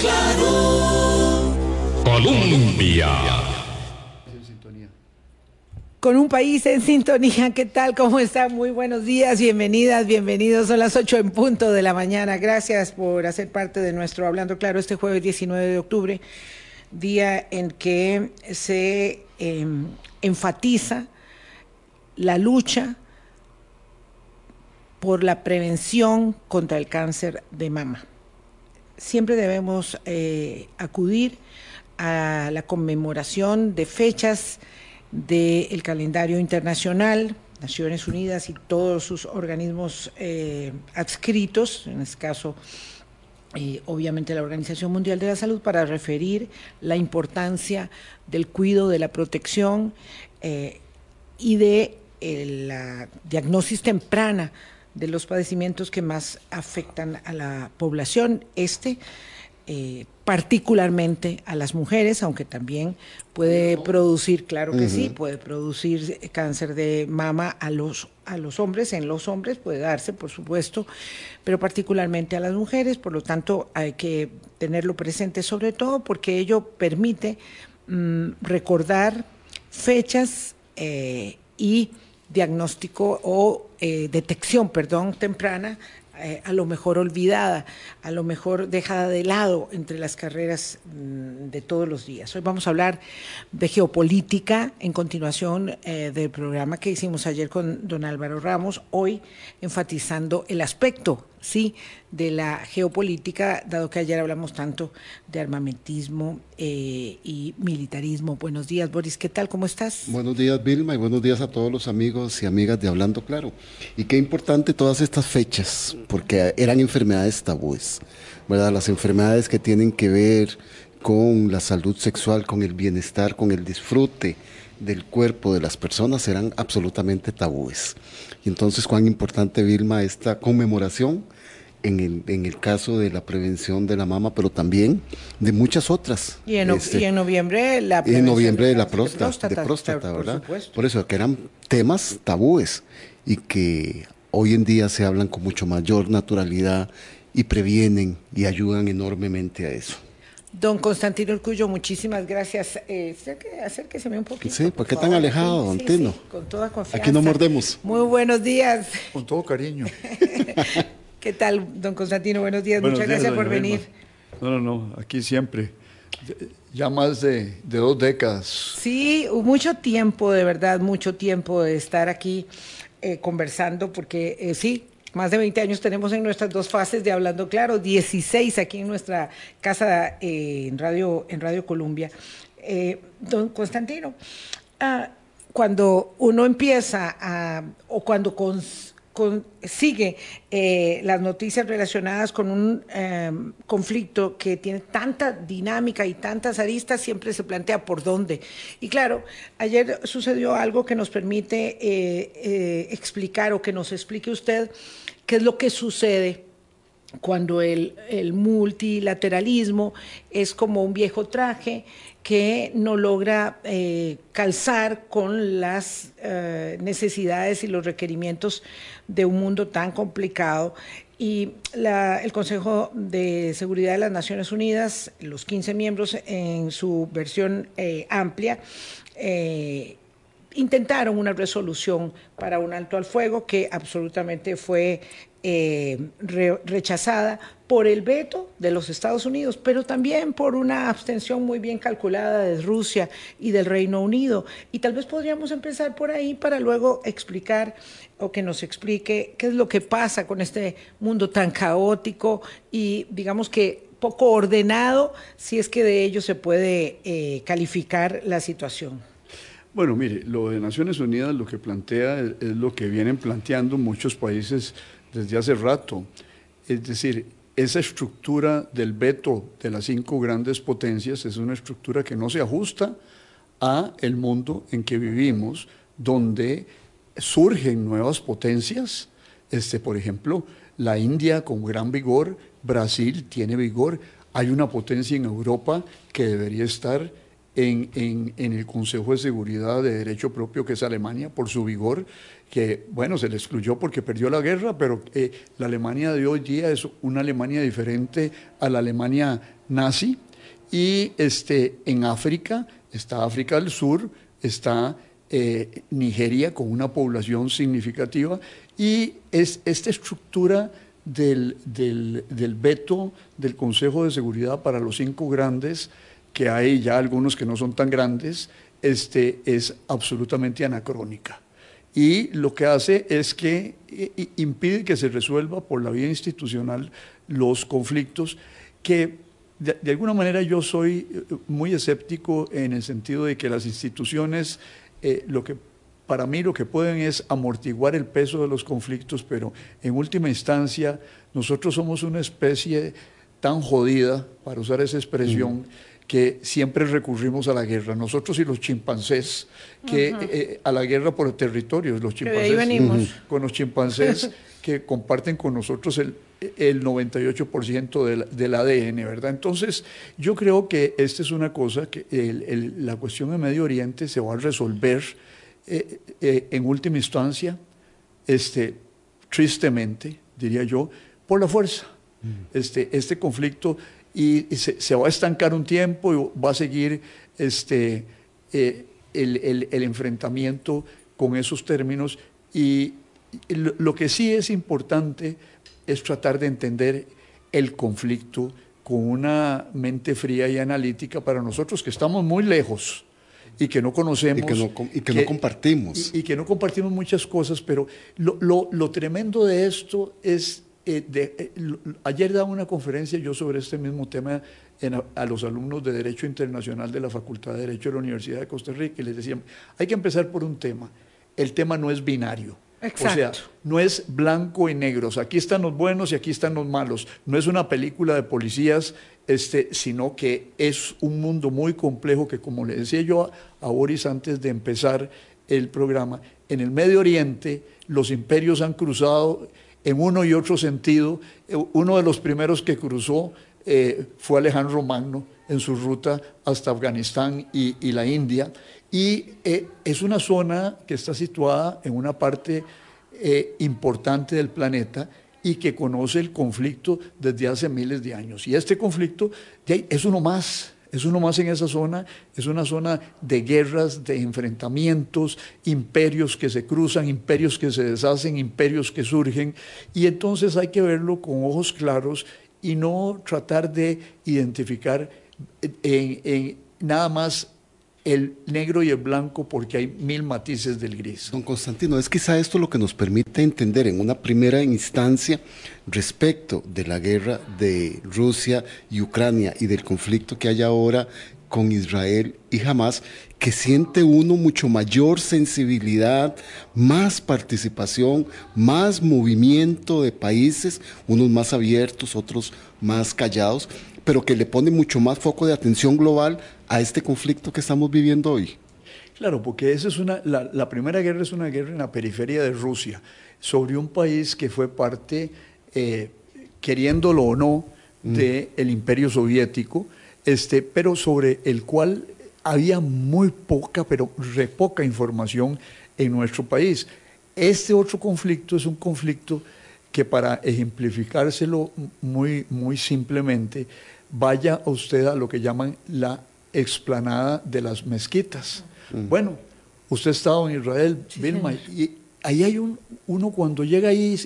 claro. Colombia. Con un país en sintonía, ¿qué tal? ¿Cómo están? Muy buenos días, bienvenidas, bienvenidos. Son las 8 en punto de la mañana. Gracias por hacer parte de nuestro Hablando Claro este jueves 19 de octubre, día en que se eh, enfatiza la lucha por la prevención contra el cáncer de mama. Siempre debemos eh, acudir a la conmemoración de fechas del calendario internacional, Naciones Unidas y todos sus organismos eh, adscritos, en este caso eh, obviamente la Organización Mundial de la Salud, para referir la importancia del cuidado, de la protección y de la diagnosis temprana de los padecimientos que más afectan a la población. Este eh, particularmente a las mujeres, aunque también puede producir, claro que sí, puede producir cáncer de mama a los, a los hombres, en los hombres puede darse, por supuesto, pero particularmente a las mujeres, por lo tanto hay que tenerlo presente sobre todo porque ello permite mm, recordar fechas eh, y diagnóstico o eh, detección, perdón, temprana eh, a lo mejor olvidada, a lo mejor dejada de lado entre las carreras mm, de todos los días. Hoy vamos a hablar de geopolítica en continuación eh, del programa que hicimos ayer con don Álvaro Ramos, hoy enfatizando el aspecto sí, de la geopolítica, dado que ayer hablamos tanto de armamentismo eh, y militarismo. Buenos días, Boris, ¿qué tal? ¿Cómo estás? Buenos días, Vilma, y buenos días a todos los amigos y amigas de Hablando Claro. Y qué importante todas estas fechas, porque eran enfermedades tabúes, ¿verdad? Las enfermedades que tienen que ver con la salud sexual, con el bienestar, con el disfrute del cuerpo de las personas eran absolutamente tabúes. Y entonces, cuán importante, Vilma, esta conmemoración en el, en el caso de la prevención de la mama, pero también de muchas otras. Y en, este, noviembre la en noviembre de la, próstata, de próstata, ¿verdad? Por, eso, que eran temas tabúes y que hoy en día se hablan con mucho mayor naturalidad y previenen y ayudan enormemente a eso. Don Constantino Urcullo, muchísimas gracias. Eh, acérqueseme un poquito. Sí, ¿por qué tan alejado, don Tino? con toda confianza. Aquí no mordemos. Muy buenos días. Con todo cariño. ¿Qué tal, don Constantino? Buenos días, muchas gracias por venir. No, no, no, aquí siempre. Ya más de, dos décadas. Sí, mucho tiempo, de verdad, mucho tiempo de estar aquí eh, conversando, porque eh, sí, más de 20 años tenemos en nuestras dos fases de Hablando Claro, 16 aquí en nuestra casa eh, en, Radio, en Radio Colombia. don Constantino, ah, cuando uno empieza a, o cuando con, sigue eh, las noticias relacionadas con un em, conflicto que tiene tanta dinámica y tantas aristas, siempre se plantea por dónde. Y claro, ayer sucedió algo que nos permite eh, eh, explicar o que nos explique usted qué es lo que sucede cuando el, multilateralismo es como un viejo traje que no logra eh, calzar con las eh, necesidades y los requerimientos de un mundo tan complicado. Y el Consejo de Seguridad de las Naciones Unidas, los 15 miembros en su versión eh, amplia, intentaron una resolución para un alto al fuego que absolutamente fue eh, rechazada por el veto de los Estados Unidos, pero también por una abstención muy bien calculada de Rusia y del Reino Unido. Y tal vez podríamos empezar por ahí para luego explicar o que nos explique qué es lo que pasa con este mundo tan caótico y digamos que poco ordenado, si es que de ello se puede eh, calificar la situación. Bueno, mire, lo de Naciones Unidas lo que plantea es, lo que vienen planteando muchos países desde hace rato. Es decir, esa estructura del veto de las cinco grandes potencias es una estructura que no se ajusta a el mundo en que vivimos, donde surgen nuevas potencias, este, por ejemplo, la India con gran vigor, Brasil tiene vigor, hay una potencia en Europa que debería estar en, el Consejo de Seguridad de Derecho Propio, que es Alemania, por su vigor, que, bueno, se le excluyó porque perdió la guerra, pero eh, la Alemania de hoy día es una Alemania diferente a la Alemania nazi. Y este, en África, está África del Sur, está eh, Nigeria con una población significativa, y es esta estructura del veto del Consejo de Seguridad para los cinco grandes, que hay ya algunos que no son tan grandes, este, es absolutamente anacrónica. Y lo que hace es que impide que se resuelva por la vía institucional los conflictos que de, alguna manera yo soy eh, muy escéptico en el sentido de que las instituciones eh, lo que para mí lo que pueden es amortiguar el peso de los conflictos, pero en última instancia nosotros somos una especie tan jodida, para usar esa expresión, que siempre recurrimos a la guerra. Nosotros y los chimpancés, que eh, a la guerra por territorios, los chimpancés, con los chimpancés que comparten con nosotros el, el 98% del, del, ADN, ¿verdad? Entonces, yo creo que esta es una cosa que el, el, la cuestión de Medio Oriente se va a resolver eh, eh, en última instancia, este, tristemente, diría yo, por la fuerza. Mm. Este, este conflicto y, y se, se, va a estancar un tiempo y va a seguir este, eh, el, el, el, enfrentamiento con esos términos. Y, y lo, que sí es importante es tratar de entender el conflicto con una mente fría y analítica para nosotros que estamos muy lejos y que no conocemos. Y que no, y que que, no compartimos. Y, y, que no compartimos muchas cosas, pero lo, lo, lo tremendo de esto es, eh, de, eh, ayer daba una conferencia yo sobre este mismo tema en, a, a, los alumnos de Derecho Internacional de la Facultad de Derecho de la Universidad de Costa Rica y les decía, hay que empezar por un tema. El tema no es binario. Exacto. O sea, no es blanco y negro. O sea, aquí están los buenos y aquí están los malos. No es una película de policías, este, sino que es un mundo muy complejo que, como le decía yo a, a Boris antes de empezar el programa, en el Medio Oriente los imperios han cruzado en uno y otro sentido. Uno de los primeros que cruzó eh, fue Alejandro Magno en su ruta hasta Afganistán y, la India. Y eh, es una zona que está situada en una parte eh, importante del planeta y que conoce el conflicto desde hace miles de años. Y este conflicto es uno más, es uno más en esa zona, es una zona de guerras, de enfrentamientos, imperios que se cruzan, imperios que se deshacen, imperios que surgen, y entonces hay que verlo con ojos claros y no tratar de identificar en, en nada más el negro y el blanco porque hay mil matices del gris. Don Constantino, es quizá esto lo que nos permite entender en una primera instancia respecto de la guerra de Rusia y Ucrania y del conflicto que hay ahora con Israel y Hamas, que siente uno mucho mayor sensibilidad, más participación, más movimiento de países, unos más abiertos, otros más callados, pero que le pone mucho más foco de atención global a este conflicto que estamos viviendo hoy. Claro, porque esa es una, la, la, primera guerra es una guerra en la periferia de Rusia, sobre un país que fue parte, eh, queriéndolo o no, del mm. imperio soviético, este, pero sobre el cual había muy poca, pero re poca información en nuestro país. Este otro conflicto es un conflicto que para ejemplificárselo muy, muy simplemente, vaya a usted a lo que llaman la explanada de las mezquitas. Mm. Bueno, usted ha estado en Israel, sí, Vilma, y ahí hay un, uno cuando llega ahí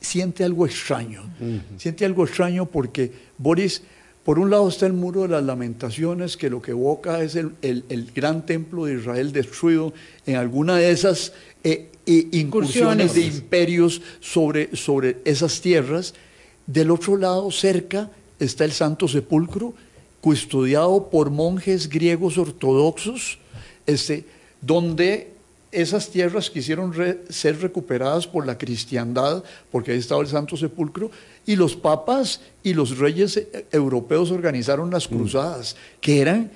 siente algo extraño, mm. siente algo extraño porque Boris, por un lado está el muro de las lamentaciones, que lo que evoca es el, el, el gran templo de Israel destruido en alguna de esas eh, eh, incursiones de imperios sobre, sobre esas tierras. Del otro lado, cerca, está el Santo Sepulcro, custodiado por monjes griegos ortodoxos, este, donde esas tierras quisieron re, ser recuperadas por la cristiandad, porque ahí estaba el Santo Sepulcro, y los papas y los reyes europeos organizaron las cruzadas, que eran,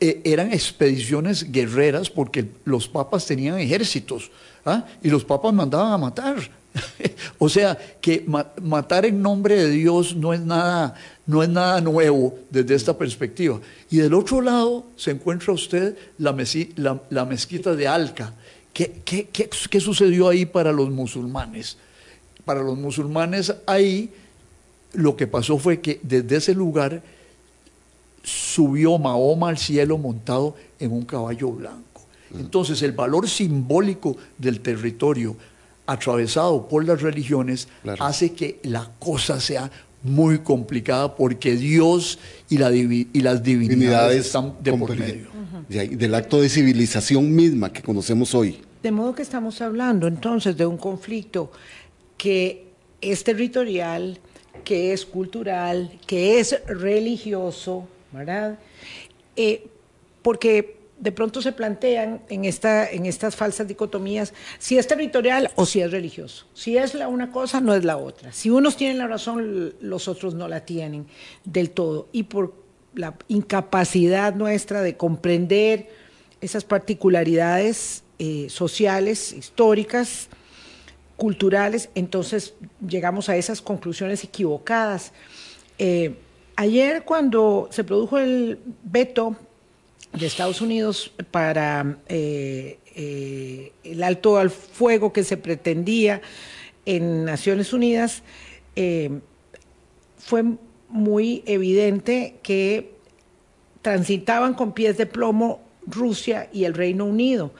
eh, eran expediciones guerreras, porque los papas tenían ejércitos, ¿ah? y los papas mandaban a matar o sea, que matar en nombre de Dios no es, nada, no es nada nuevo desde esta perspectiva. Y del otro lado se encuentra usted la, la, mezquita de Alca. ¿Qué, qué, qué sucedió ahí para los musulmanes? Para los musulmanes ahí lo que pasó fue que desde ese lugar subió Mahoma al cielo montado en un caballo blanco. Entonces el valor simbólico del territorio atravesado por las religiones hace que la cosa sea muy complicada porque Dios y, la y las divinidades, están de por medio. Del acto de civilización misma que conocemos hoy. De modo que estamos hablando entonces de un conflicto que es territorial, que es cultural, que es religioso, ¿verdad? Eh, porque de pronto se plantean en, esta, en estas falsas dicotomías si es territorial o si es religioso. Si es la una cosa, no es la otra. Si unos tienen la razón, los otros no la tienen del todo. Y por la incapacidad nuestra de comprender esas particularidades eh, sociales, históricas, culturales, entonces llegamos a esas conclusiones equivocadas. Eh, ayer cuando se produjo el veto de Estados Unidos para eh, eh, el alto al fuego que se pretendía en Naciones Unidas, fue muy evidente que transitaban con pies de plomo Rusia y el Reino Unido.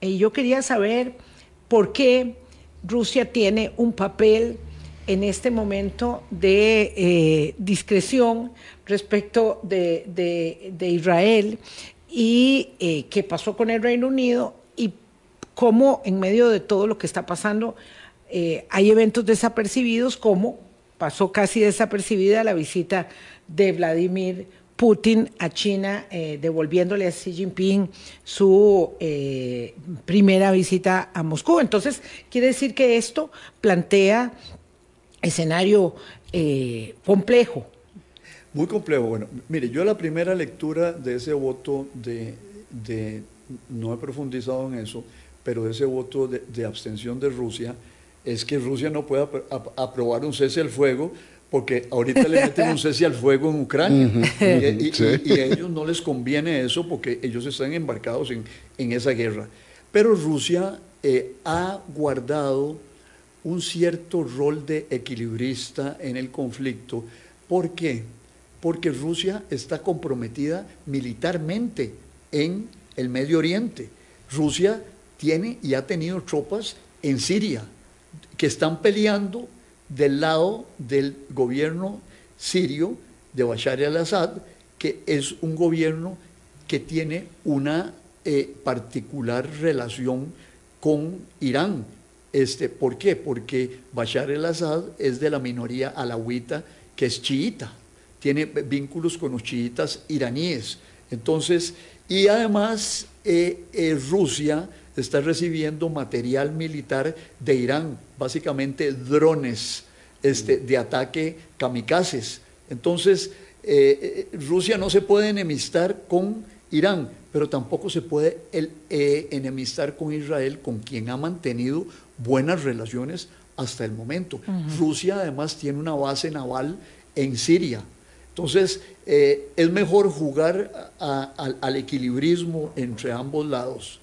Y yo quería saber por qué Rusia tiene un papel en este momento de eh, discreción respecto de, Israel y eh, qué pasó con el Reino Unido y cómo en medio de todo lo que está pasando eh, hay eventos desapercibidos como pasó casi desapercibida la visita de Vladimir Putin a China, eh, devolviéndole a Xi Jinping su primera visita a Moscú. Entonces, quiere decir que esto plantea escenario complejo. Muy complejo. Bueno, mire, yo la primera lectura de ese voto de, no he profundizado en eso, pero de ese voto de, abstención de Rusia, es que Rusia no puede aprobar un cese al fuego porque ahorita le meten un cese al fuego en Ucrania y, a ellos no les conviene eso porque ellos están embarcados en, esa guerra. Pero Rusia eh, ha guardado un cierto rol de equilibrista en el conflicto. ¿Por qué? Porque Rusia está comprometida militarmente en el Medio Oriente. Rusia tiene y ha tenido tropas en Siria que están peleando del lado del gobierno sirio de Bashar al-Assad, que es un gobierno que tiene una eh, particular relación con Irán. Este, ¿Por qué? Porque Bashar al-Assad es de la minoría alawita que es chiita, tiene vínculos con los chiitas iraníes. Entonces, y además eh, eh, Rusia está recibiendo material militar de Irán, básicamente drones este, de ataque kamikazes. Entonces, eh, Rusia no se puede enemistar con Irán, pero tampoco se puede enemistar con Israel, con quien ha mantenido buenas relaciones hasta el momento. Rusia además tiene una base naval en Siria. Entonces, es mejor jugar al equilibrismo entre ambos lados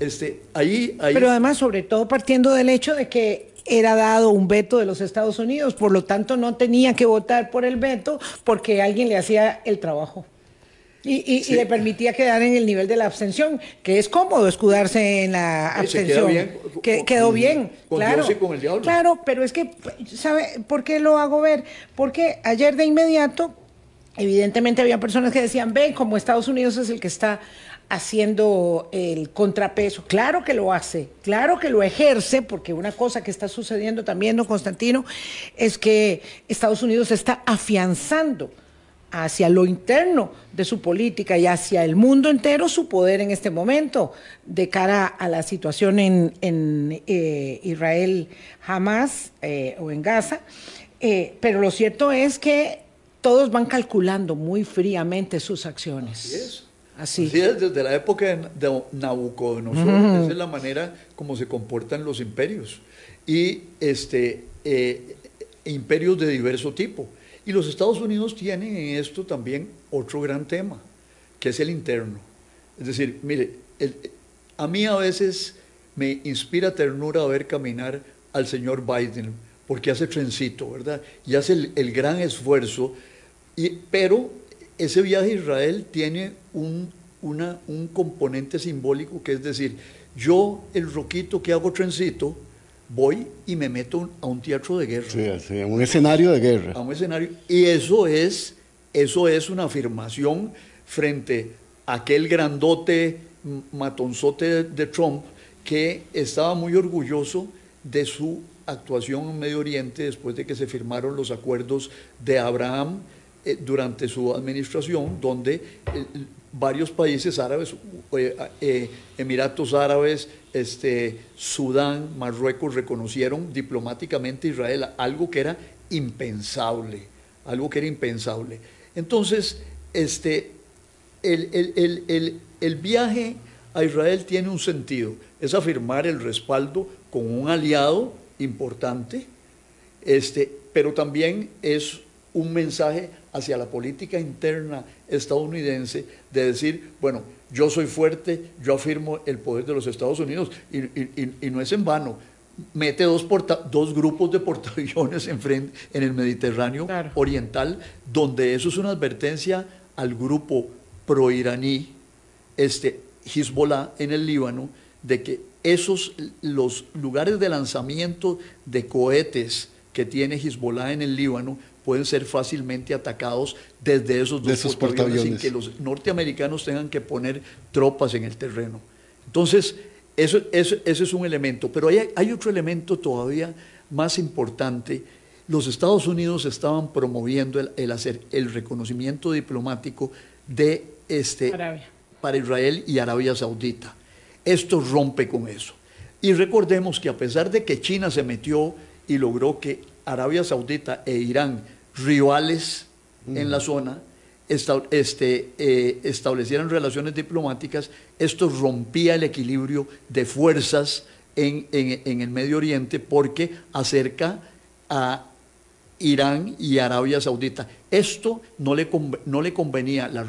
este, ahí, Pero además, sobre todo partiendo del hecho de que era dado un veto de los Estados Unidos, por lo tanto no tenía que votar por el veto porque alguien le hacía el trabajo. Y, le permitía quedar en el nivel de la abstención, que es cómodo escudarse en la abstención. que, quedó bien, claro. Claro, pero es que, ¿sabe por qué lo hago ver? Porque ayer de inmediato, evidentemente había personas que decían, ven, como Estados Unidos es el que está haciendo el contrapeso. Claro que lo hace, claro que lo ejerce, porque una cosa que está sucediendo también, don Constantino, es que Estados Unidos está afianzando hacia lo interno de su política y hacia el mundo entero su poder en este momento de cara a la situación en, eh, Israel jamás eh, o en Gaza. Eh, pero lo cierto es que todos van calculando muy fríamente sus acciones. Así. es, desde la época de Nabucodonosor, esa es la manera como se comportan los imperios. y este, eh, imperios de diverso tipo. Y los Estados Unidos tienen en esto también otro gran tema, que es el interno. Es decir, mire, a mí a veces me inspira ternura ver caminar al señor Biden, porque hace trencito, ¿verdad? Y hace el, gran esfuerzo, y, pero ese viaje a Israel tiene un, una, un componente simbólico, que es decir, yo, el roquito que hago trencito, voy y me meto a un teatro de guerra. Sí, sí, a un escenario de guerra. A un escenario. Y eso es, eso es una afirmación frente a aquel grandote matonzote de Trump que estaba muy orgulloso de su actuación en Medio Oriente después de que se firmaron los acuerdos de Abraham eh, durante su administración, donde eh, varios países árabes, eh, Emiratos Árabes, este, Sudán, Marruecos reconocieron diplomáticamente a Israel, algo que era impensable, algo que era impensable. Entonces, este, el, el viaje a Israel tiene un sentido, es afirmar el respaldo con un aliado importante, este, pero también es un mensaje hacia la política interna estadounidense de decir, bueno, yo soy fuerte, yo afirmo el poder de los Estados Unidos y, no es en vano. Mete dos, dos grupos de portaaviones en, frente, en el Mediterráneo Oriental, donde eso es una advertencia al grupo pro-iraní, este, Hezbollah en el Líbano, de que esos, los lugares de lanzamiento de cohetes que tiene Hezbollah en el Líbano pueden ser fácilmente atacados desde esos dos portaaviones, sin que los norteamericanos tengan que poner tropas en el terreno. Entonces, eso, eso, es un elemento. Pero hay, hay, otro elemento todavía más importante. Los Estados Unidos estaban promoviendo el, hacer el reconocimiento diplomático de este, para Israel y Arabia Saudita. Esto rompe con eso. Y recordemos que a pesar de que China se metió y logró que Arabia Saudita e Irán, rivales en la zona, este, eh, establecieran relaciones diplomáticas, esto rompía el equilibrio de fuerzas en, el Medio Oriente porque acerca a Irán y Arabia Saudita. Esto no le, no le convenía la,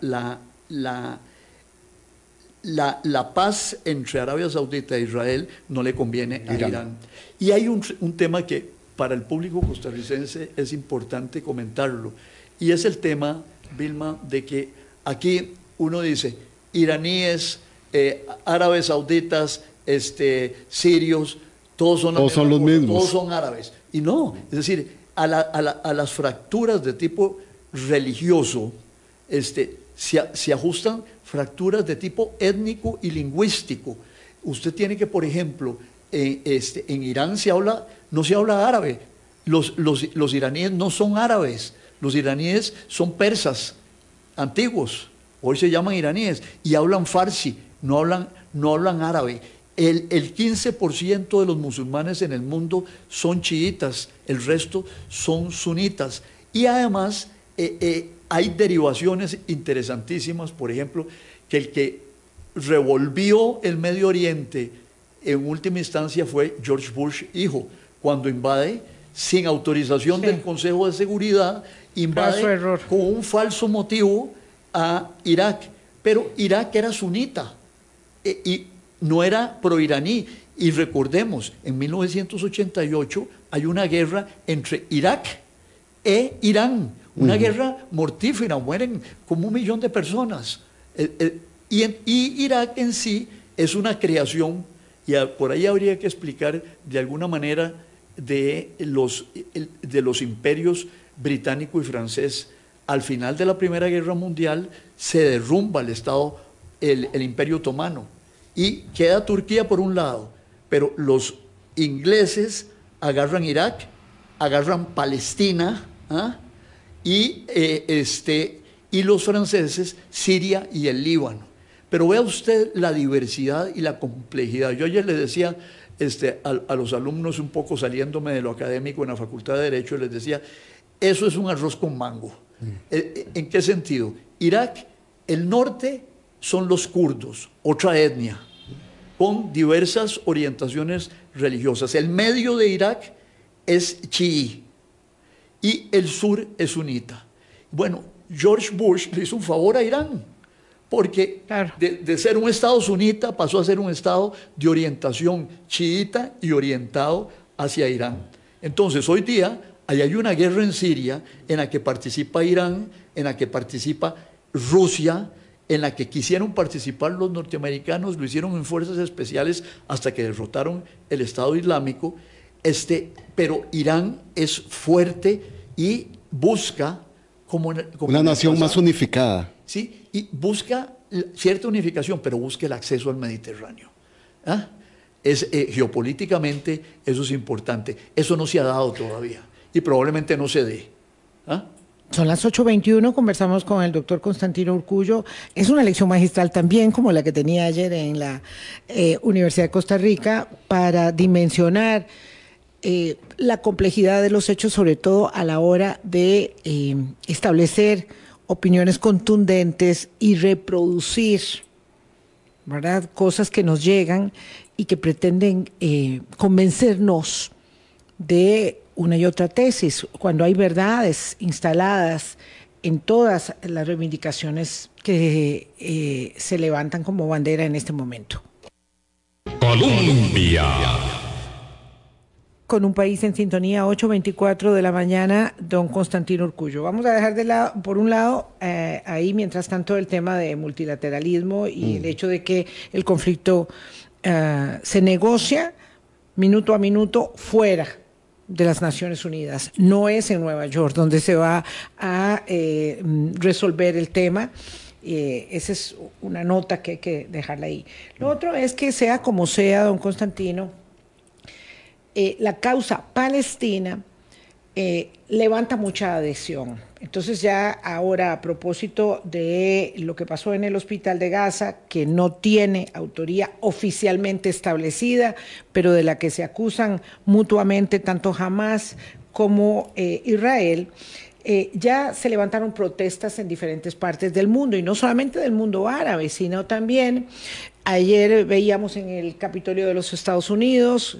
la la, paz entre Arabia Saudita e Israel no le conviene a Irán. Y hay un, tema que para el público costarricense es importante comentarlo, y es el tema, Vilma, de que aquí uno dice, iraníes, eh, árabes sauditas, este, sirios, todos son, los mismos. Todos son árabes. Y no, es decir, a, las fracturas de tipo religioso este, se ajustan fracturas de tipo étnico y lingüístico. Usted tiene que, por ejemplo, en, este, en Irán se habla, no se habla árabe. Los, los, iraníes no son árabes, los iraníes son persas antiguos, hoy se llaman iraníes, y hablan farsi, no hablan, no hablan árabe. El, el 15% de los musulmanes en el mundo son chiitas, el resto son sunitas. Y además, eh, eh, hay derivaciones interesantísimas, por ejemplo, que el que revolvió el Medio Oriente en última instancia fue George Bush, hijo, cuando invade sin autorización del Consejo de Seguridad, invade con un falso motivo a Irak. Pero Irak era sunita e, y no era pro-iraní. Y recordemos, en 1988 hay una guerra entre Irak e Irán una guerra mortífera, mueren como un millón de personas. Eh, eh, y, Irak en sí es una creación, y por ahí habría que explicar de alguna manera de los, de los imperios británico y francés. Al final de la Primera Guerra Mundial se derrumba el Estado, el, Imperio Otomano, y queda Turquía por un lado, pero los ingleses agarran Irak, agarran Palestina, ¿ah? y, eh, este, y los franceses Siria y el Líbano. Pero vea usted la diversidad y la complejidad. Yo ayer le decía este, a, los alumnos un poco saliéndome de lo académico en la Facultad de Derecho, les decía, eso es un arroz con mango. Mm. Eh, eh, ¿En qué sentido? Irak, el norte son los kurdos, otra etnia, con diversas orientaciones religiosas. El medio de Irak es chií y el sur es sunita. Bueno, George Bush le hizo un favor a Irán, porque de, ser un Estado sunita pasó a ser un Estado de orientación chiita y orientado hacia Irán. Entonces, hoy día hay una guerra en Siria en la que participa Irán, en la que participa Rusia, en la que quisieron participar los norteamericanos, lo hicieron en fuerzas especiales hasta que derrotaron el Estado Islámico, este, pero Irán es fuerte y busca como, una nación más unificada. Sí, y busca cierta unificación, pero busca el acceso al Mediterráneo. ¿Ah? Es, eh, geopolíticamente eso es importante. Eso no se ha dado todavía y probablemente no se dé. ¿Ah? Son las 8.21, conversamos con el doctor Constantino Urcullo. Es una lección magistral también, como la que tenía ayer en la eh, Universidad de Costa Rica, para dimensionar eh, la complejidad de los hechos, sobre todo a la hora de establecer opiniones contundentes y reproducir, ¿verdad? Cosas que nos llegan y que pretenden convencernos de una y otra tesis, cuando hay verdades instaladas en todas las reivindicaciones que eh, se levantan como bandera en este momento. Colombia. Con un país en sintonía, 8.24 de la mañana, don Constantino Urcullo. Vamos a dejar de lado, por un lado, eh, ahí mientras tanto el tema de multilateralismo y el mm. hecho de que el conflicto eh, se negocia minuto a minuto fuera de las Naciones Unidas. No es en Nueva York donde se va a eh, resolver el tema. Eh, esa es una nota que hay que dejarla ahí. Lo otro es que sea como sea, don Constantino, eh, la causa palestina levanta mucha adhesión. Entonces ya ahora a propósito de lo que pasó en el hospital de Gaza, que no tiene autoría oficialmente establecida, pero de la que se acusan mutuamente tanto Hamas como eh, Israel, eh, ya se levantaron protestas en diferentes partes del mundo, y no solamente del mundo árabe, sino también. Ayer veíamos en el Capitolio de los Estados Unidos,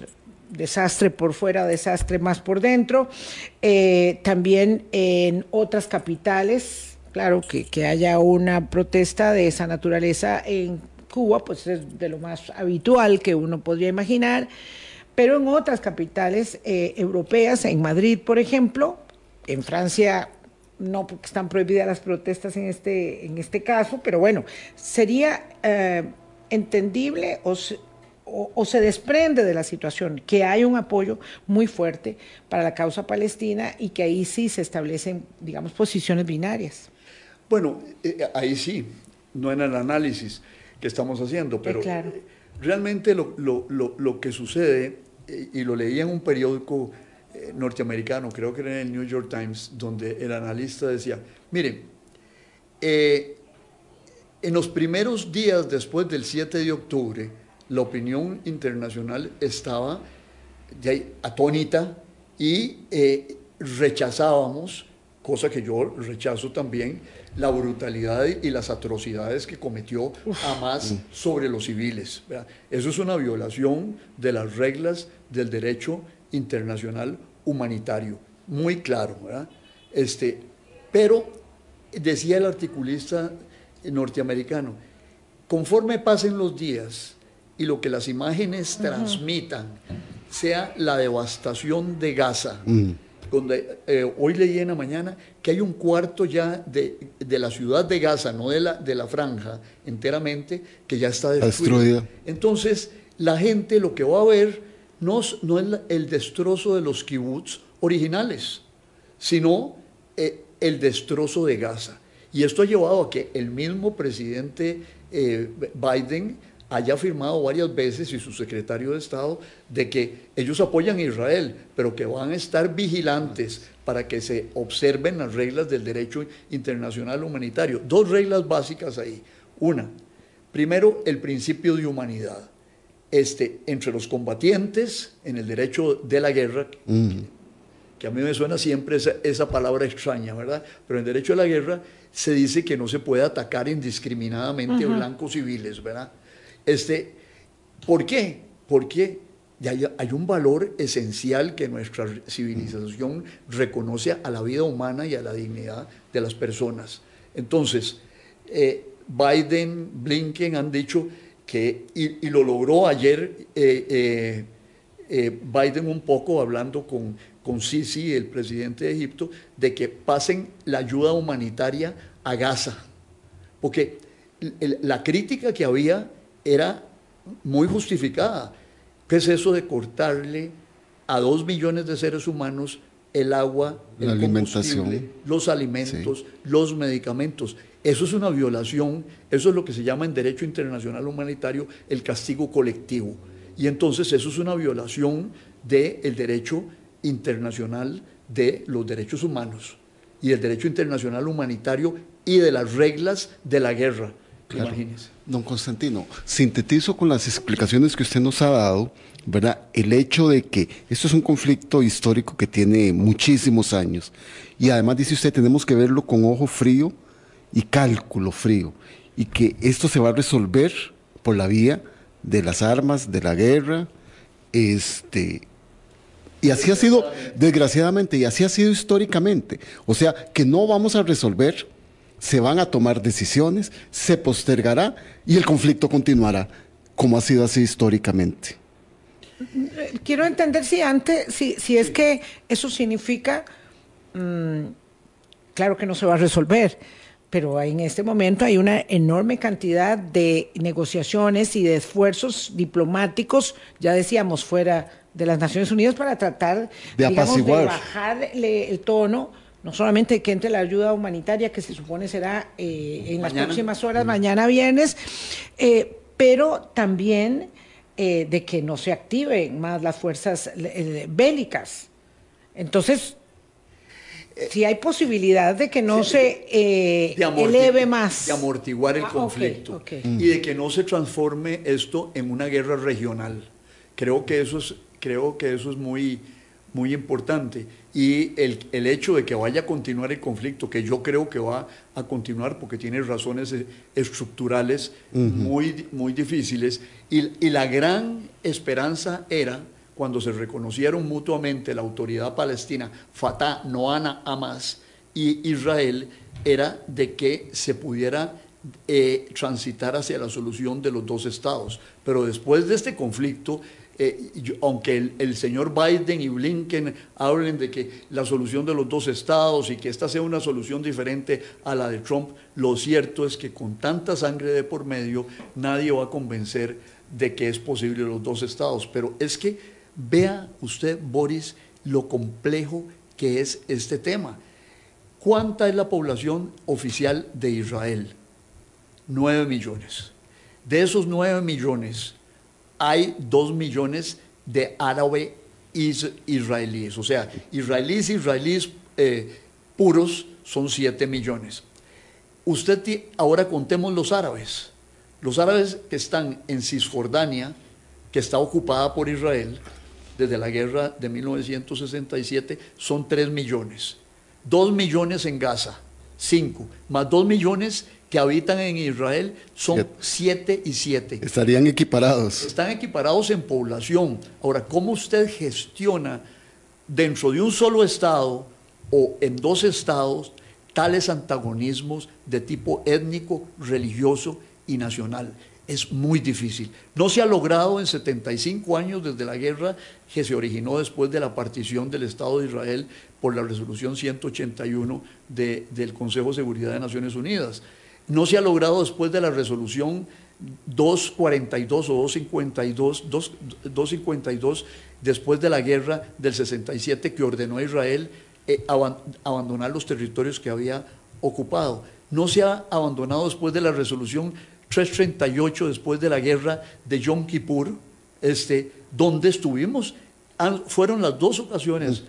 desastre por fuera, desastre más por dentro. Eh, también en otras capitales, claro, que, que, haya una protesta de esa naturaleza en Cuba, pues es de lo más habitual que uno podría imaginar, pero en otras capitales eh, europeas, en Madrid, por ejemplo, en Francia no porque están prohibidas las protestas en este, en este caso, pero bueno, sería eh, entendible o o, se desprende de la situación, que hay un apoyo muy fuerte para la causa palestina y que ahí sí se establecen, digamos, posiciones binarias. Bueno, eh, eh, ahí sí, no en el análisis que estamos haciendo, pero realmente lo, que sucede, eh, y lo leí en un periódico norteamericano, creo que era en el New York Times, donde el analista decía, miren, en los primeros días después del 7 de octubre, la opinión internacional estaba atónita y eh, rechazábamos, cosa que yo rechazo también, la brutalidad y las atrocidades que cometió Hamas sobre los civiles. Eso es una violación de las reglas del derecho internacional humanitario, muy claro. Este, pero decía el articulista norteamericano, conforme pasen los días, y lo que las imágenes transmitan sea la devastación de Gaza. Mm. Donde, eh, hoy leí en la mañana que hay un cuarto ya de, la ciudad de Gaza, no de la, de la franja enteramente, que ya está destruida. Entonces, la gente lo que va a ver no, no es el destrozo de los kibbutz originales, sino eh, el destrozo de Gaza. Y esto ha llevado a que el mismo presidente eh, Biden haya afirmado varias veces y su secretario de Estado de que ellos apoyan a Israel, pero que van a estar vigilantes para que se observen las reglas del derecho internacional humanitario. Dos reglas básicas ahí. Una, primero, el principio de humanidad. Este, entre los combatientes en el derecho de la guerra, que a mí me suena siempre esa, palabra extraña, ¿verdad? Pero en derecho de la guerra se dice que no se puede atacar indiscriminadamente a blancos civiles, ¿verdad? Este, ¿Por qué? Porque hay, un valor esencial que nuestra civilización reconoce a la vida humana y a la dignidad de las personas. Entonces, eh, Biden, Blinken han dicho que, y, lo logró ayer eh, eh, Biden un poco hablando con, con Sisi, el presidente de Egipto, de que pasen la ayuda humanitaria a Gaza. Porque la crítica que había era muy justificada. ¿Qué es eso de cortarle a dos millones de seres humanos el agua, la alimentación, los alimentos, los medicamentos? Eso es una violación, eso es lo que se llama en derecho internacional humanitario el castigo colectivo. Y entonces eso es una violación del derecho internacional de los derechos humanos y el derecho internacional humanitario y de las reglas de la guerra. Imagínese. Don Constantino, sintetizo con las explicaciones que usted nos ha dado, ¿verdad? El hecho de que esto es un conflicto histórico que tiene muchísimos años y además dice usted tenemos que verlo con ojo frío y cálculo frío y que esto se va a resolver por la vía de las armas, de la guerra, este, y así ha sido, desgraciadamente, y así ha sido históricamente. O sea, que no vamos a resolver, se van a tomar decisiones, se postergará y el conflicto continuará, como ha sido así históricamente. Quiero entender si antes, si, si es que eso significa, mm, claro que no se va a resolver, pero en este momento hay una enorme cantidad de negociaciones y de esfuerzos diplomáticos, ya decíamos, fuera de las Naciones Unidas para tratar de, digamos, de bajar el tono, no solamente que entre la ayuda humanitaria, que se supone será eh, en las próximas horas, mañana viernes, eh, pero también eh, de que no se activen más las fuerzas bélicas. Entonces, si hay posibilidad de que no se eleve más. De amortiguar el ah, conflicto y de que no se transforme esto en una guerra regional. Creo que eso es creo que eso es muy, muy importante. Y el, el, hecho de que vaya a continuar el conflicto, que yo creo que va a continuar porque tiene razones eh, estructurales muy, muy difíciles, y, y, la gran esperanza era cuando se reconocieron mutuamente la autoridad palestina, Fatah, Noana, Hamas y Israel, era de que se pudiera eh, transitar hacia la solución de los dos estados. Pero después de este conflicto, eh, aunque el, señor Biden y Blinken hablen de que la solución de los dos estados y que esta sea una solución diferente a la de Trump, lo cierto es que con tanta sangre de por medio nadie va a convencer de que es posible los dos estados. Pero es que vea usted, Boris, lo complejo que es este tema. ¿Cuánta es la población oficial de Israel? Nueve millones. De esos nueve millones, hay dos millones de árabes israelíes. O sea, israelíes, israelíes eh, puros son siete millones. Usted ahora contemos los árabes. Los árabes que están en Cisjordania, que está ocupada por Israel desde la guerra de 1967, son tres millones. Dos millones en Gaza, cinco, más dos millones que habitan en Israel son siete y siete. Estarían equiparados. Están equiparados en población. Ahora, ¿cómo usted gestiona dentro de un solo estado o en dos estados tales antagonismos de tipo étnico, religioso y nacional? Es muy difícil. No se ha logrado en 75 años desde la guerra que se originó después de la partición del Estado de Israel por la resolución 181 del Consejo de Seguridad de Naciones Unidas. No se ha logrado después de la resolución 242 o 252, 252 después de la guerra del 67 que ordenó a Israel eh, abandonar los territorios que había ocupado. No se ha abandonado después de la resolución 338 después de la guerra de Yom Kippur, este, donde estuvimos, fueron las dos ocasiones,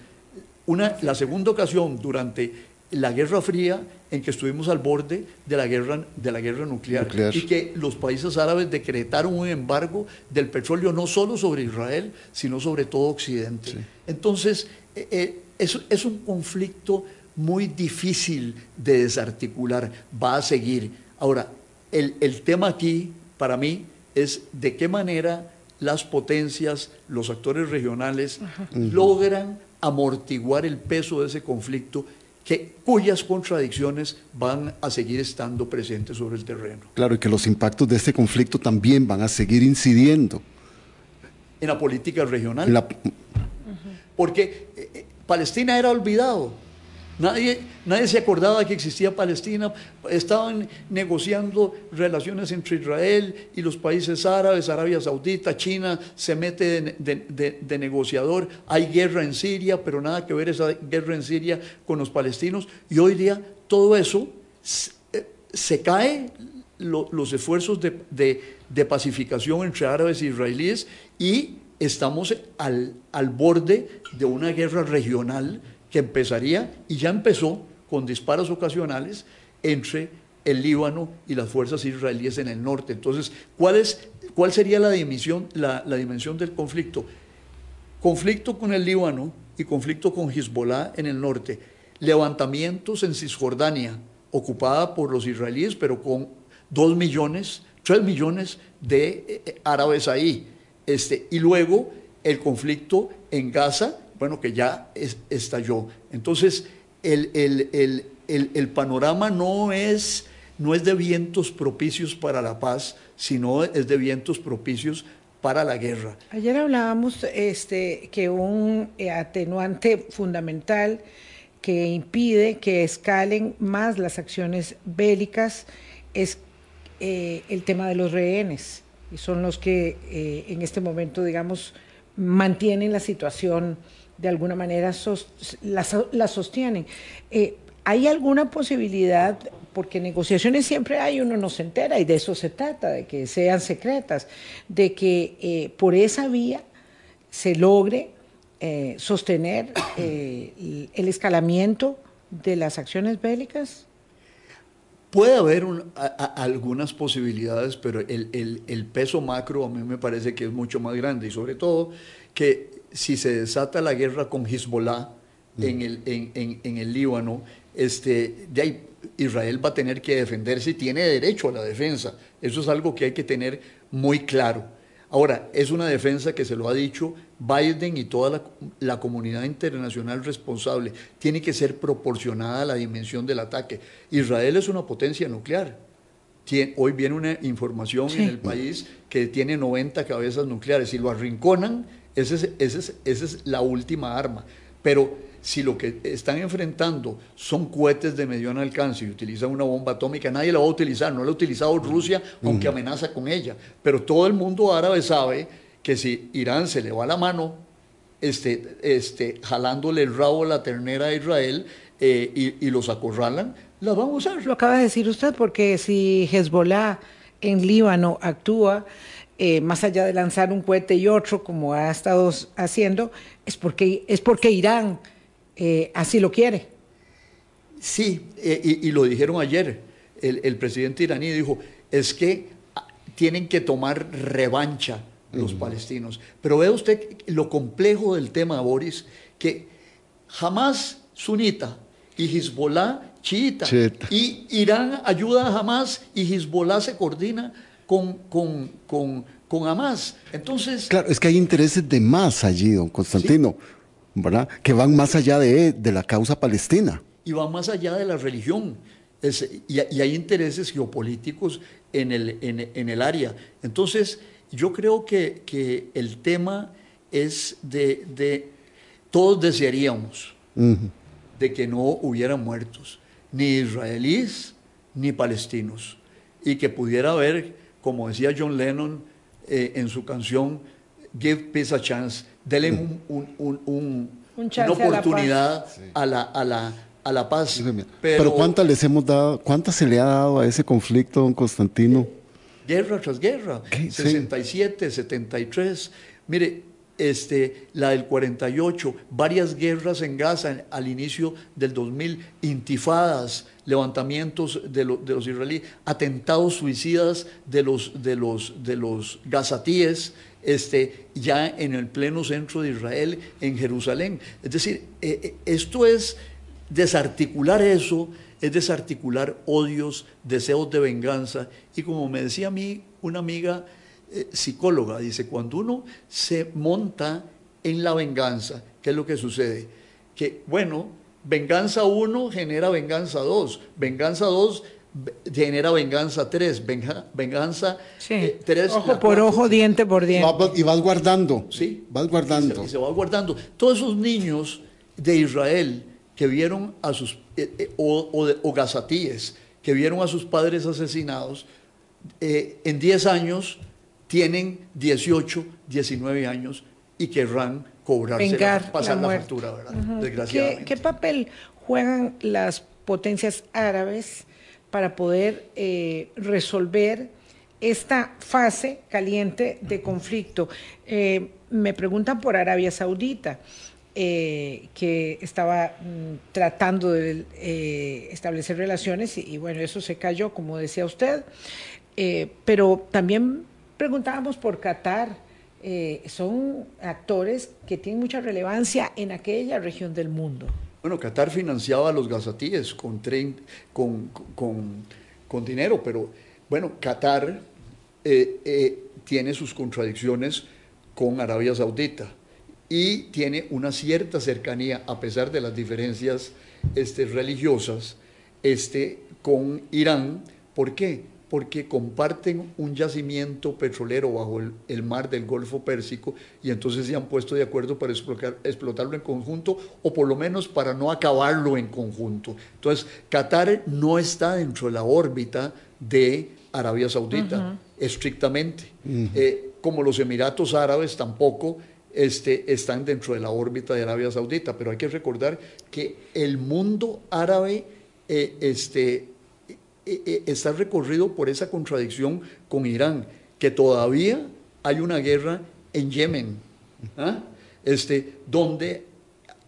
una, la segunda ocasión durante la Guerra Fría en que estuvimos al borde de la guerra, de la guerra nuclear, y que los países árabes decretaron un embargo del petróleo no solo sobre Israel, sino sobre todo Occidente. Entonces, eh, eh, es, un conflicto muy difícil de desarticular, va a seguir. Ahora, el, el tema aquí, para mí, es de qué manera las potencias, los actores regionales, logran amortiguar el peso de ese conflicto que, cuyas contradicciones van a seguir estando presentes sobre el terreno. Claro, y que los impactos de este conflicto también van a seguir incidiendo. En la política regional. Porque eh, eh, Palestina era olvidado. Nadie, nadie se acordaba que existía Palestina. Estaban negociando relaciones entre Israel y los países árabes, Arabia Saudita, China se mete de, negociador. Hay guerra en Siria, pero nada que ver esa guerra en Siria con los palestinos. Y hoy día todo eso se, eh, cae, los esfuerzos de, pacificación entre árabes e israelíes y estamos al, al borde de una guerra regional que empezaría y ya empezó con disparos ocasionales entre el Líbano y las fuerzas israelíes en el norte. Entonces, ¿cuál, es, cuál sería la dimensión, la, dimensión del conflicto? Conflicto con el Líbano y conflicto con Hezbollah en el norte. Levantamientos en Cisjordania, ocupada por los israelíes, pero con dos millones, tres millones de eh, eh, árabes ahí. Este, y luego el conflicto en Gaza bueno, que ya estalló. Entonces, el, panorama no es, no es de vientos propicios para la paz, sino es de vientos propicios para la guerra. Ayer hablábamos este, que un eh, atenuante fundamental que impide que escalen más las acciones bélicas es eh, el tema de los rehenes, y son los que eh, en este momento, digamos, mantienen la situación de alguna manera la, sostienen. Eh, ¿Hay alguna posibilidad, porque negociaciones siempre hay, uno no se entera, y de eso se trata, de que sean secretas, de que eh, por esa vía se logre eh, sostener el escalamiento de las acciones bélicas? Puede haber algunas posibilidades, pero el, el, peso macro a mí me parece que es mucho más grande y sobre todo que si se desata la guerra con Hezbollah en, el, en, el Líbano, este, Israel va a tener que defenderse y tiene derecho a la defensa. Eso es algo que hay que tener muy claro. Ahora, es una defensa que se lo ha dicho Biden y toda la, comunidad internacional responsable. Tiene que ser proporcionada a la dimensión del ataque. Israel es una potencia nuclear. hoy viene una información en el país que tiene 90 cabezas nucleares. Si lo arrinconan, esa es, la última arma. Pero si lo que están enfrentando son cohetes de mediano alcance y utilizan una bomba atómica, nadie la va a utilizar. No la ha utilizado Rusia, aunque amenaza con ella. Pero todo el mundo árabe sabe que si Irán se le va la mano, este, este, jalándole el rabo a la ternera a Israel eh, y, los acorralan, la van a usar. Lo acaba de decir usted, porque si Hezbollah en Líbano actúa eh, más allá de lanzar un cohete y otro, como ha estado haciendo, es porque, es porque Irán eh, así lo quiere. Sí, eh, y, lo dijeron ayer. El, presidente iraní dijo, es que ah, tienen que tomar revancha los palestinos. Pero vea usted lo complejo del tema, Boris, que jamás sunita y Hezbollah chiita, y Irán ayuda a Hamas y Hezbollah se coordina con, con, con, con Hamas. Entonces... Claro, es que hay intereses de más allí, don Constantino, ¿verdad? Que van más allá de, de, la causa palestina. Y van más allá de la religión. y, hay intereses geopolíticos en el, en, el área. Entonces, yo creo que, que el tema es de, de todos desearíamos de que no hubiera muertos, ni israelíes ni palestinos, y que pudiera haber como decía John Lennon eh, en su canción Give Peace a Chance, denle un, una oportunidad a la, a la, a la, paz. Pero, ¿cuántas les hemos dado, cuántas se le ha dado a ese conflicto, don Constantino? Guerra tras guerra, 67, 73. Mire, este, la del 48, varias guerras en Gaza al inicio del 2000, intifadas, levantamientos de, los israelíes, atentados suicidas de los, de los, de los gazatíes, este, ya en el pleno centro de Israel, en Jerusalén. Es decir, eh, eh, esto es desarticular eso, es desarticular odios, deseos de venganza. Y como me decía a mí una amiga, eh, psicóloga, dice, cuando uno se monta en la venganza, ¿qué es lo que sucede? Que, bueno, venganza 1 genera venganza 2, venganza 2 genera venganza 3, venganza 3. Eh, ojo por ojo, diente por diente. y vas guardando. Sí. Vas guardando. Y se, va guardando. Todos esos niños de Israel que vieron a sus, eh, o, o, gazatíes, que vieron a sus padres asesinados, en 10 años tienen 18, 19 años y querrán cobrarse pasar la, factura, ¿verdad? Desgraciadamente. ¿Qué, papel juegan las potencias árabes para poder eh, resolver esta fase caliente de conflicto? Eh, me preguntan por Arabia Saudita. Eh, que estaba mm, tratando de establecer relaciones y, y, bueno, eso se cayó, como decía usted, pero también preguntábamos por Qatar. Eh, son actores que tienen mucha relevancia en aquella región del mundo. Bueno, Qatar financiaba a los gazatíes con, con, dinero, pero bueno, Qatar eh, eh, tiene sus contradicciones con Arabia Saudita y tiene una cierta cercanía, a pesar de las diferencias este, religiosas, este, con Irán. ¿Por qué? Porque comparten un yacimiento petrolero bajo el, mar del Golfo Pérsico y entonces se han puesto de acuerdo para explotarlo en conjunto o por lo menos para no acabarlo en conjunto. Entonces, Qatar no está dentro de la órbita de Arabia Saudita, estrictamente, eh, como los Emiratos Árabes tampoco este, están dentro de la órbita de Arabia Saudita, pero hay que recordar que el mundo árabe eh, este, está recorrido por esa contradicción con Irán, que todavía hay una guerra en Yemen, ¿ah? este, donde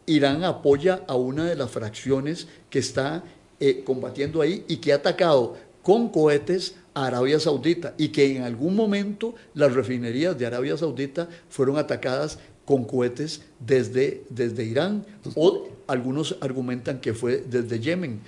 Irán apoya a una de las fracciones que está eh, combatiendo ahí y que ha atacado con cohetes a Arabia Saudita y que en algún momento las refinerías de Arabia Saudita fueron atacadas con cohetes desde, desde Irán o algunos argumentan que fue desde Yemen.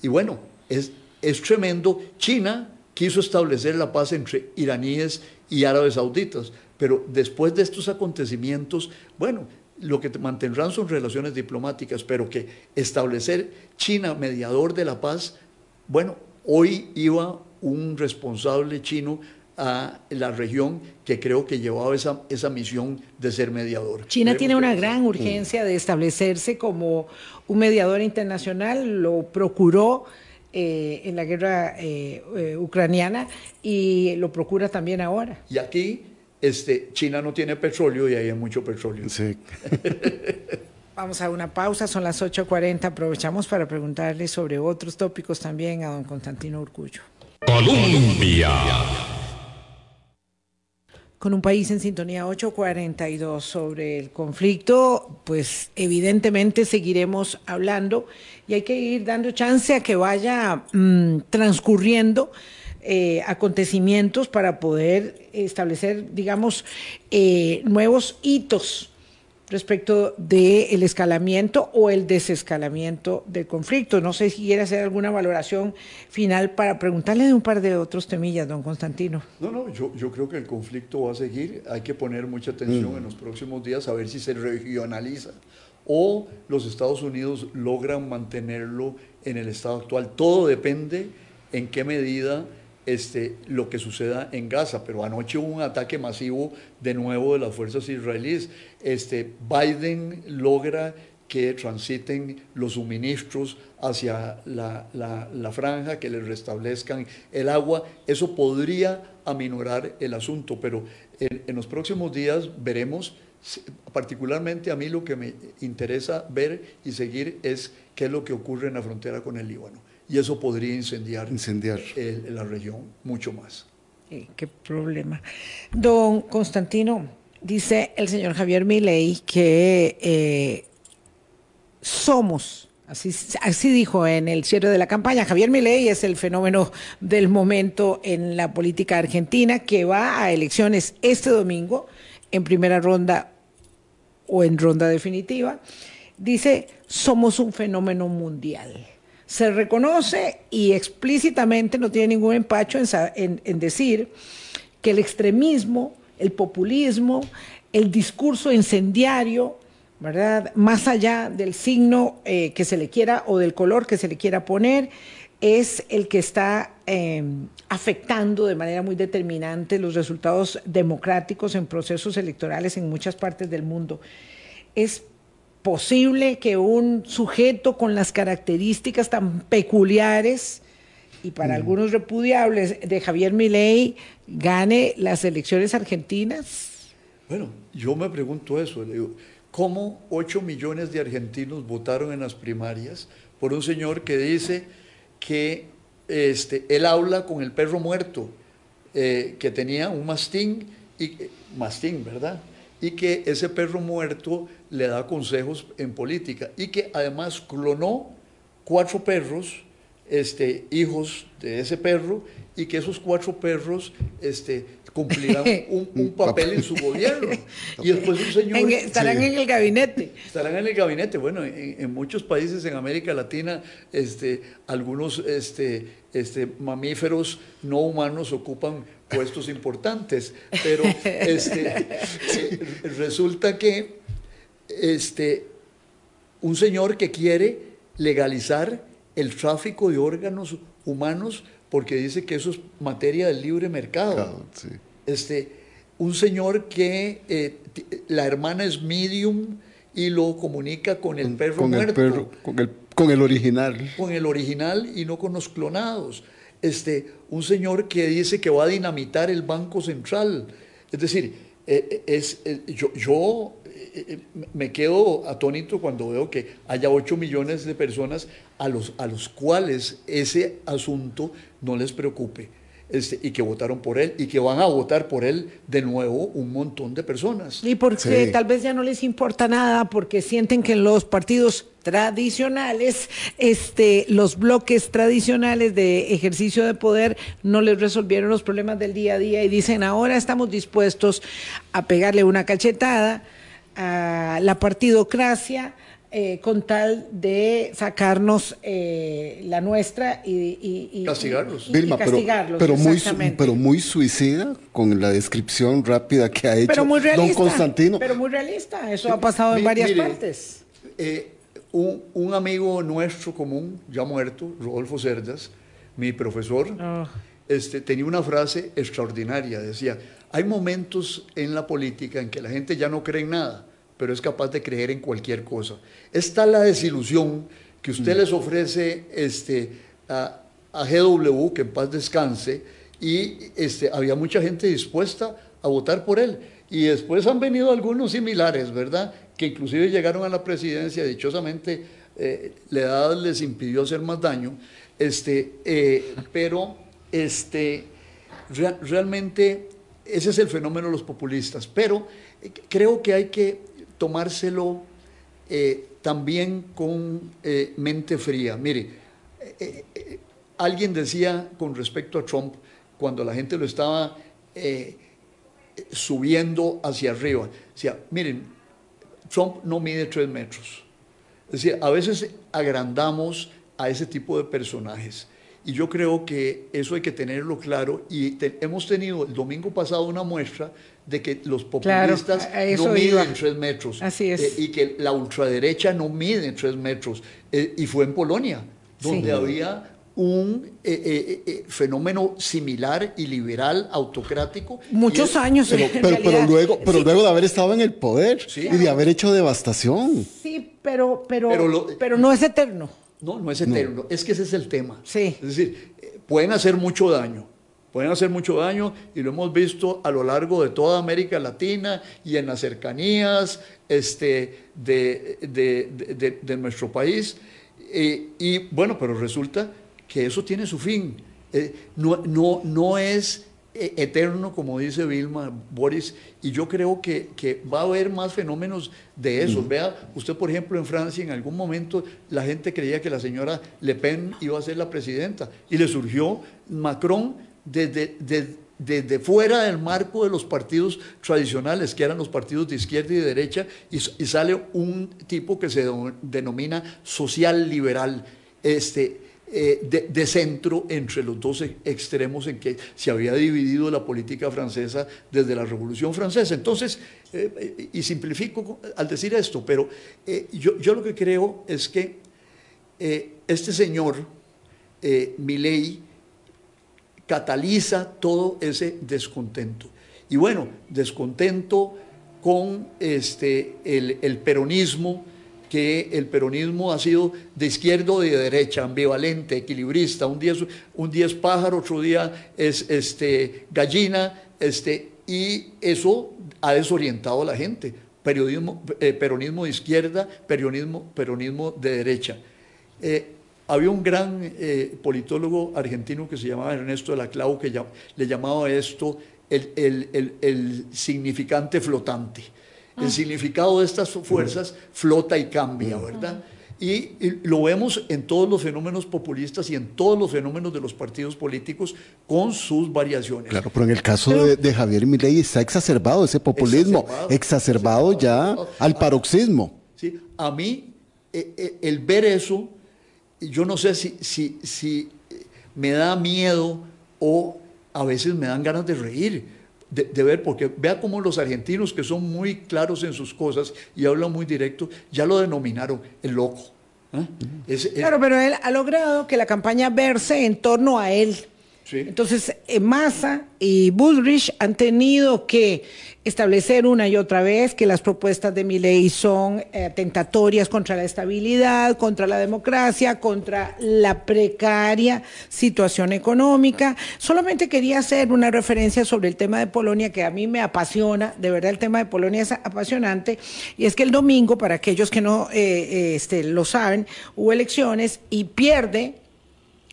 Y bueno, es, es tremendo. China quiso establecer la paz entre iraníes y árabes sauditas, pero después de estos acontecimientos, bueno, lo que mantendrán son relaciones diplomáticas, pero que establecer China mediador de la paz, bueno, hoy iba un responsable chino a la región que creo que llevaba esa, esa misión de ser mediador. China tiene una gran urgencia de establecerse como un mediador internacional, lo procuró eh, en la guerra eh, eh, ucraniana y lo procura también ahora. Y aquí este, China no tiene petróleo y ahí hay mucho petróleo. Sí. Vamos a una pausa, son las 8.40. Aprovechamos para preguntarle sobre otros tópicos también a don Constantino Urcullo. Colombia con un país en sintonía 842 sobre el conflicto, pues evidentemente seguiremos hablando y hay que ir dando chance a que vaya mm, transcurriendo eh, acontecimientos para poder establecer, digamos, eh, nuevos hitos respecto del escalamiento o el desescalamiento del conflicto. No sé si quiere hacer alguna valoración final para preguntarle de un par de otros temillas, don Constantino. No, no, yo, yo creo que el conflicto va a seguir. Hay que poner mucha atención mm. en los próximos días a ver si se regionaliza o los Estados Unidos logran mantenerlo en el estado actual. Todo depende en qué medida este, lo que suceda en Gaza, pero anoche hubo un ataque masivo de nuevo de las fuerzas israelíes. Este, Biden logra que transiten los suministros hacia la, franja, que les restablezcan el agua. Eso podría aminorar el asunto, pero en, en los próximos días veremos, particularmente a mí lo que me interesa ver y seguir es qué es lo que ocurre en la frontera con el Líbano y eso podría incendiar, incendiar. la región mucho más. qué problema. Don Constantino, dice el señor Javier Milei que eh, somos, así, así dijo en el cierre de la campaña, Javier Milei es el fenómeno del momento en la política argentina que va a elecciones este domingo en primera ronda o en ronda definitiva. Dice, somos un fenómeno mundial se reconoce y explícitamente no tiene ningún empacho en, decir que el extremismo, el populismo, el discurso incendiario, ¿verdad? Más allá del signo eh, que se le quiera o del color que se le quiera poner, es el que está eh, afectando de manera muy determinante los resultados democráticos en procesos electorales en muchas partes del mundo. Es posible que un sujeto con las características tan peculiares y para algunos repudiables de Javier Milei gane las elecciones argentinas? Bueno, yo me pregunto eso, le digo, ¿cómo 8 millones de argentinos votaron en las primarias por un señor que dice que este, él habla con el perro muerto, eh, que tenía un mastín, y, mastín, ¿verdad? Y que ese perro muerto le da consejos en política y que además clonó cuatro perros este, hijos de ese perro y que esos cuatro perros este, cumplirán un, papel en su gobierno. Y después un señor... estarán en el gabinete. Estarán en el gabinete. Bueno, en, muchos países en América Latina, este, algunos este, este, mamíferos no humanos ocupan puestos importantes, pero este, resulta que este, un señor que quiere legalizar el tráfico de órganos humanos porque dice que eso es materia del libre mercado. este, un señor que eh, la hermana es medium y lo comunica con el perro con muerto. El perro, con, el, con el original. Con el original y no con los clonados. Este, un señor que dice que va a dinamitar el Banco Central. Es decir, eh, eh, es, yo, yo me quedo atónito cuando veo que haya 8 millones de personas a los, a los cuales ese asunto no les preocupe. Este, y que votaron por él y que van a votar por él de nuevo un montón de personas. Y porque tal vez ya no les importa nada porque sienten que los partidos tradicionales, este, los bloques tradicionales de ejercicio de poder no les resolvieron los problemas del día a día y dicen ahora estamos dispuestos a pegarle una cachetada a la partidocracia eh, con tal de sacarnos eh, la nuestra y, castigarlos. pero, muy, pero muy suicida con la descripción rápida que ha hecho don Constantino. Pero muy realista, eso ha pasado en varias partes. Eh, un, amigo nuestro común, ya muerto, Rodolfo Cerdas, mi profesor, ah. este, tenía una frase extraordinaria, decía, hay momentos en la política en que la gente ya no cree en nada pero es capaz de creer en cualquier cosa. Esta la desilusión que usted mm. les ofrece este, a, GW, que en paz descanse, y este, había mucha gente dispuesta a votar por él. Y después han venido algunos similares, ¿verdad? Que inclusive llegaron a la presidencia, dichosamente eh, la edad les impidió hacer más daño, este, eh, pero este, realmente ese es el fenómeno de los populistas. Pero eh, creo que hay que tomárselo eh, también con eh, mente fría. Mire, alguien decía con respecto a Trump, cuando la gente lo estaba subiendo hacia arriba, decía, miren, Trump no mide tres metros. Es decir, a veces agrandamos a ese tipo de personajes. Y yo creo que eso hay que tenerlo claro. Y hemos tenido el domingo pasado una muestra de que los populistas no miden tres metros eh, y que la ultraderecha no mide tres metros. Eh, y fue en Polonia, donde había un eh, fenómeno similar y liberal, autocrático. Muchos años. Pero, pero, luego, pero luego de haber estado en el poder y de haber hecho devastación. Sí, pero, pero, pero, no es eterno. No, no es eterno. Es que ese es el tema. Sí. Es decir, pueden hacer mucho daño pueden hacer mucho daño y lo hemos visto a lo largo de toda América Latina y en las cercanías este, de, nuestro país. Eh, y bueno, pero resulta que eso tiene su fin. Eh, no, no, no es eh, eterno, como dice Vilma, Boris, y yo creo que, va a haber más fenómenos de eso. Vea, usted por ejemplo en Francia en algún momento la gente creía que la señora Le Pen iba a ser la presidenta y le surgió Macron desde, desde, fuera del marco de los partidos tradicionales, que eran los partidos de izquierda y de derecha, y, sale un tipo que se denomina social liberal. Este, eh, de, centro entre los dos e, extremos en que se había dividido la política francesa desde la Revolución Francesa. Entonces, eh, y simplifico al decir esto, pero eh, yo, yo, lo que creo es que este señor, Milei, cataliza todo ese descontento. Y bueno, descontento con este, el peronismo, que el peronismo ha sido de izquierda o de derecha, ambivalente, equilibrista. Un día es, un es pájaro, otro día es este, gallina, este, y eso ha desorientado a la gente. Eh, peronismo de izquierda, peronismo, peronismo de derecha. Eh, había un gran eh, politólogo argentino que se llamaba Ernesto de la Clau que le llamaba esto el significante flotante el significado de estas fuerzas flota y cambia, ¿verdad? Y, lo vemos en todos los fenómenos populistas y en todos los fenómenos de los partidos políticos con sus variaciones. Claro, pero en el caso de, de, Javier Milei está exacerbado ese populismo, exacerbado, ya al paroxismo. Sí, a mí eh, eh, el ver eso, yo no sé si, si, si me da miedo o a veces me dan ganas de reír de, ver, porque vea cómo los argentinos, que son muy claros en sus cosas y hablan muy directo, ya lo denominaron el loco. ¿eh? claro, pero él ha logrado que la campaña verse en torno a él. Entonces, eh, Massa y Bullrich han tenido que establecer una y otra vez que las propuestas de mi ley son eh, tentatorias contra la estabilidad, contra la democracia, contra la precaria situación económica. Solamente quería hacer una referencia sobre el tema de Polonia que a mí me apasiona, de verdad el tema de Polonia es apasionante, y es que el domingo, para aquellos que no eh, este, lo saben, hubo elecciones y pierde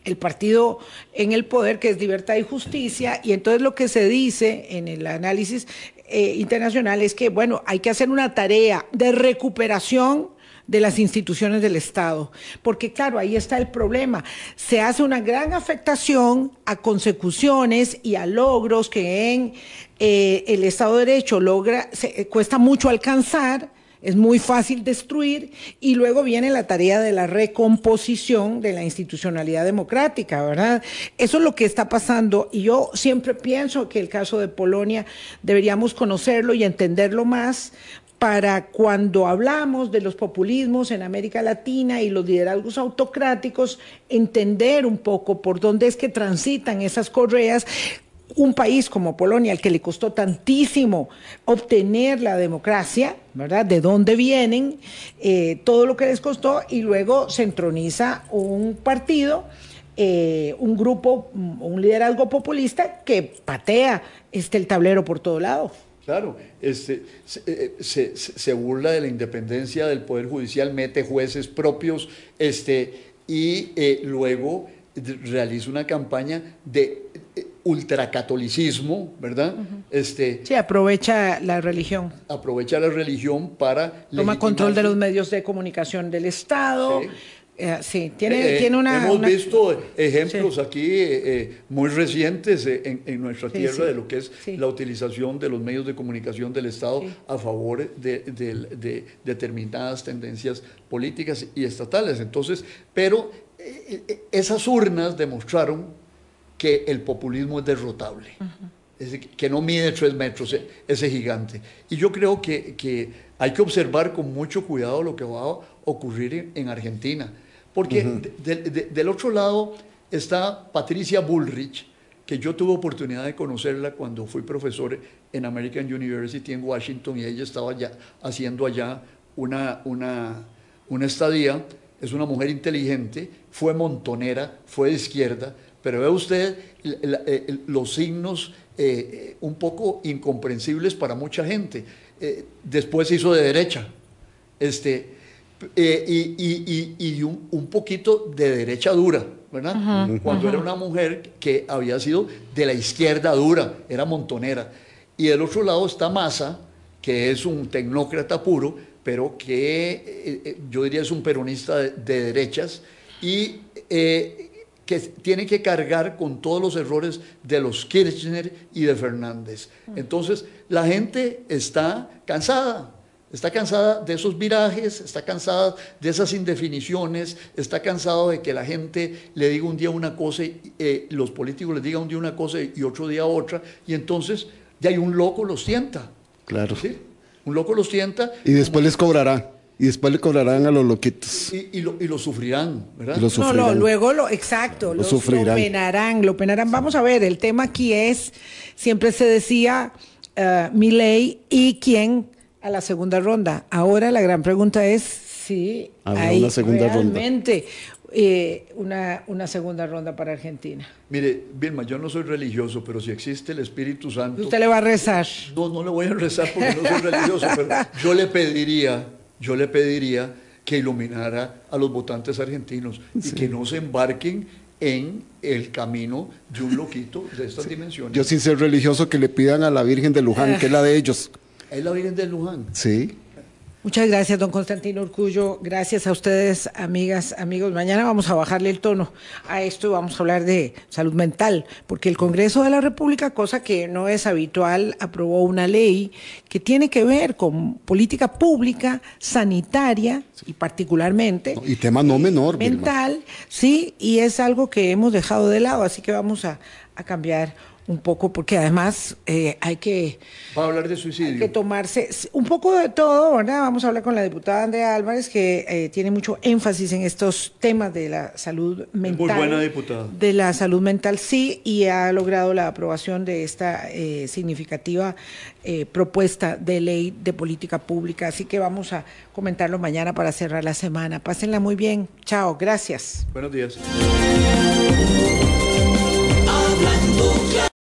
el partido en el poder, que es libertad y justicia, y entonces lo que se dice en el análisis eh, internacional es que, bueno, hay que hacer una tarea de recuperación de las instituciones del Estado. Porque claro, ahí está el problema. Se hace una gran afectación a consecuciones y a logros que en eh, el Estado de Derecho logra, se, cuesta mucho alcanzar es muy fácil destruir y luego viene la tarea de la recomposición de la institucionalidad democrática, ¿verdad? Eso es lo que está pasando y yo siempre pienso que el caso de Polonia deberíamos conocerlo y entenderlo más para cuando hablamos de los populismos en América Latina y los liderazgos autocráticos, entender un poco por dónde es que transitan esas correas, un país como Polonia, al que le costó tantísimo obtener la democracia, ¿verdad? De dónde vienen, eh, todo lo que les costó, y luego se entroniza un partido, eh, un grupo, un liderazgo populista que patea este, el tablero por todo lado. Claro, este, se, eh, burla de la independencia del Poder Judicial, mete jueces propios este, y luego realiza una campaña de ultracatolicismo, ¿verdad? Uh -huh. este, sí, aprovecha la religión. Aprovecha la religión para... Toma control de los medios de comunicación del Estado. Sí. Eh, sí, tiene, eh, tiene una... Hemos una... visto ejemplos sí. aquí eh, muy recientes en, en nuestra tierra sí, de lo que es la utilización de los medios de comunicación del Estado a favor de, de, de, determinadas tendencias políticas y estatales. Entonces, pero esas urnas demostraron que el populismo es derrotable, uh -huh. es decir, que no mide tres metros ese gigante. Y yo creo que, que, hay que observar con mucho cuidado lo que va a ocurrir en, en Argentina, porque uh -huh. de, de, del otro lado está Patricia Bullrich, que yo tuve oportunidad de conocerla cuando fui profesor en American University en Washington y ella estaba ya haciendo allá una, una, una estadía. Es una mujer inteligente, fue montonera, fue de izquierda, pero ve usted los signos eh, un poco incomprensibles para mucha gente. Eh, después hizo de derecha, este, eh, y, y, y, un, un, poquito de derecha dura, ¿verdad? Uh -huh, Cuando uh -huh. era una mujer que había sido de la izquierda dura, era montonera. Y del otro lado está Massa, que es un tecnócrata puro, pero que yo diría es un peronista de, de derechas, y que tiene que cargar con todos los errores de los Kirchner y de Fernández. Entonces, la gente está cansada, Está cansada de esos virajes, está cansada de esas indefiniciones, está cansado de que la gente le diga un día una cosa, y eh, los políticos le digan un día una cosa y otro día otra, y entonces ya hay un loco los sienta. Claro. ¿sí? Un loco los sienta. Y después les cobrará. Y después le cobrarán a los loquitos. Y, y lo, y lo sufrirán, ¿verdad? Y lo No, sufrirán. no, luego lo, exacto, lo, sufrirán. lo penarán, lo penarán. Vamos a ver, el tema aquí es, siempre se decía uh, Milei y quién a la segunda ronda. Ahora la gran pregunta es si Habrá hay una segunda ronda. realmente eh, una, una segunda ronda para Argentina. Mire, Vilma, yo no soy religioso, pero si existe el Espíritu Santo... Usted le va a rezar. No, no le voy a rezar porque no soy religioso, pero yo le pediría, yo le pediría que iluminara a los votantes argentinos y que no se embarquen en el camino de un loquito de estas dimensiones. Yo sin ser religioso que le pidan a la Virgen de Luján, que es la de ellos. Es la Virgen de Luján. Sí. Muchas gracias, don Constantino Urcullo. Gracias a ustedes, amigas, amigos. Mañana vamos a bajarle el tono a esto y vamos a hablar de salud mental, porque el Congreso de la República, cosa que no es habitual, aprobó una ley que tiene que ver con política pública, sanitaria y particularmente Y tema no menor, Vilma. mental, sí, y es algo que hemos dejado de lado, así que vamos a, a cambiar un poco, porque además eh, hay que Va a hablar de hay que suicidio. tomarse un poco de todo, ¿verdad? Vamos a hablar con la diputada Andrea Álvarez, que eh, tiene mucho énfasis en estos temas de la salud mental. buena diputada. De la salud mental, sí, y ha logrado la aprobación de esta eh, significativa eh, propuesta de ley de política pública. Así que vamos a comentarlo mañana para cerrar la semana. Pásenla muy bien. Chao, gracias. Buenos días. Hablando claro.